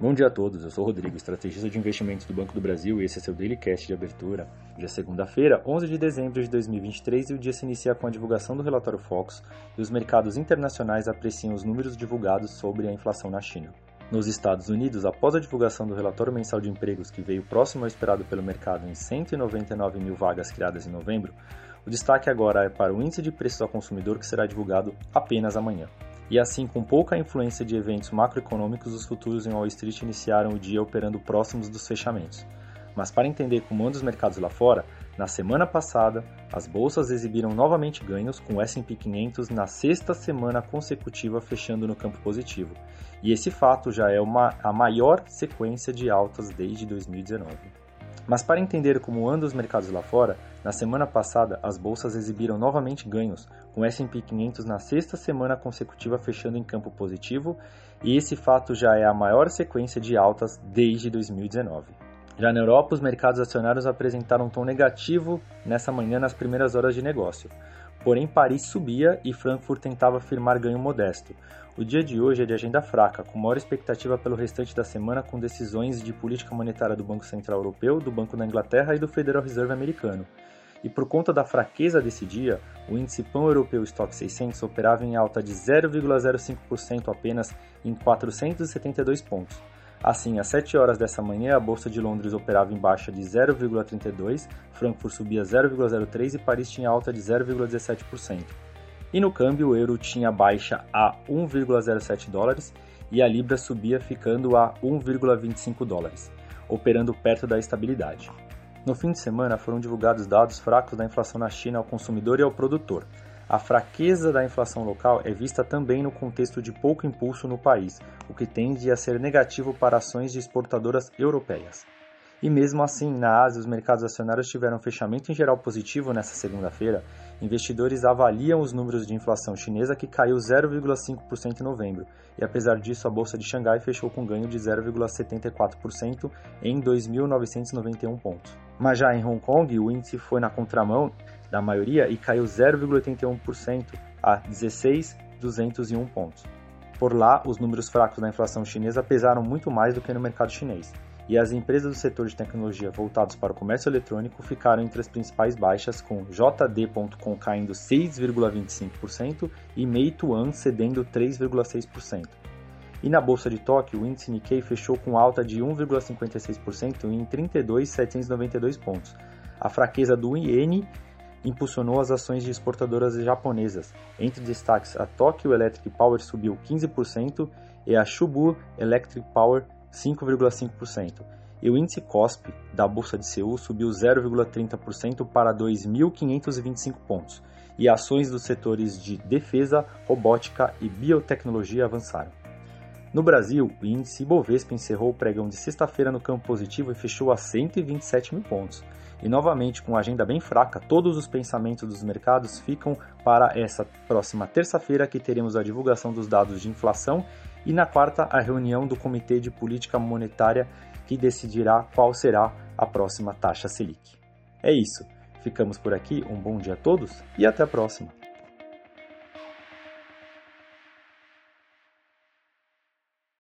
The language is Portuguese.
Bom dia a todos, eu sou o Rodrigo, estrategista de investimentos do Banco do Brasil e esse é seu Daily Cast de abertura. Hoje é segunda-feira, 11 de dezembro de 2023 e o dia se inicia com a divulgação do relatório Focus e os mercados internacionais apreciam os números divulgados sobre a inflação na China. Nos Estados Unidos, após a divulgação do relatório mensal de empregos que veio próximo ao esperado pelo mercado em 199 mil vagas criadas em novembro, o destaque agora é para o índice de preços ao consumidor que será divulgado apenas amanhã. E assim, com pouca influência de eventos macroeconômicos, os futuros em Wall Street iniciaram o dia operando próximos dos fechamentos. Mas para entender como andam os mercados lá fora, na semana passada, as bolsas exibiram novamente ganhos, com o S&P 500 na sexta semana consecutiva fechando no campo positivo. E esse fato já é uma, a maior sequência de altas desde 2019. Mas para entender como andam os mercados lá fora, na semana passada as bolsas exibiram novamente ganhos, com o S&P 500 na sexta semana consecutiva fechando em campo positivo, e esse fato já é a maior sequência de altas desde 2019. Já na Europa, os mercados acionários apresentaram um tom negativo nessa manhã nas primeiras horas de negócio. Porém, Paris subia e Frankfurt tentava firmar ganho modesto. O dia de hoje é de agenda fraca, com maior expectativa pelo restante da semana com decisões de política monetária do Banco Central Europeu, do Banco da Inglaterra e do Federal Reserve americano. E por conta da fraqueza desse dia, o índice pão europeu Stock 600 operava em alta de 0,05% apenas em 472 pontos. Assim, às 7 horas dessa manhã, a Bolsa de Londres operava em baixa de 0,32, Frankfurt subia 0,03 e Paris tinha alta de 0,17%. E no câmbio, o euro tinha baixa a 1,07 dólares e a libra subia ficando a 1,25 dólares, operando perto da estabilidade. No fim de semana foram divulgados dados fracos da inflação na China ao consumidor e ao produtor. A fraqueza da inflação local é vista também no contexto de pouco impulso no país, o que tende a ser negativo para ações de exportadoras europeias. E mesmo assim, na Ásia, os mercados acionários tiveram fechamento em geral positivo nesta segunda-feira. Investidores avaliam os números de inflação chinesa que caiu 0,5% em novembro, e apesar disso, a bolsa de Xangai fechou com ganho de 0,74% em 2.991 pontos. Mas já em Hong Kong, o índice foi na contramão da maioria e caiu 0,81% a 16.201 pontos. Por lá, os números fracos da inflação chinesa pesaram muito mais do que no mercado chinês e as empresas do setor de tecnologia voltados para o comércio eletrônico ficaram entre as principais baixas, com JD.com caindo 6,25% e Meituan cedendo 3,6%. E na bolsa de Tóquio, o índice Nikkei fechou com alta de 1,56% em 32.792 pontos. A fraqueza do iene impulsionou as ações de exportadoras japonesas. Entre destaques, a Tokyo Electric Power subiu 15% e a Chubu Electric Power 5,5%. E o índice COSP da Bolsa de Seul subiu 0,30% para 2.525 pontos. E ações dos setores de defesa, robótica e biotecnologia avançaram. No Brasil, o índice Ibovespa encerrou o pregão de sexta-feira no campo positivo e fechou a 127 mil pontos. E novamente, com a agenda bem fraca, todos os pensamentos dos mercados ficam para essa próxima terça-feira que teremos a divulgação dos dados de inflação e na quarta a reunião do Comitê de Política Monetária que decidirá qual será a próxima taxa Selic. É isso. Ficamos por aqui, um bom dia a todos e até a próxima.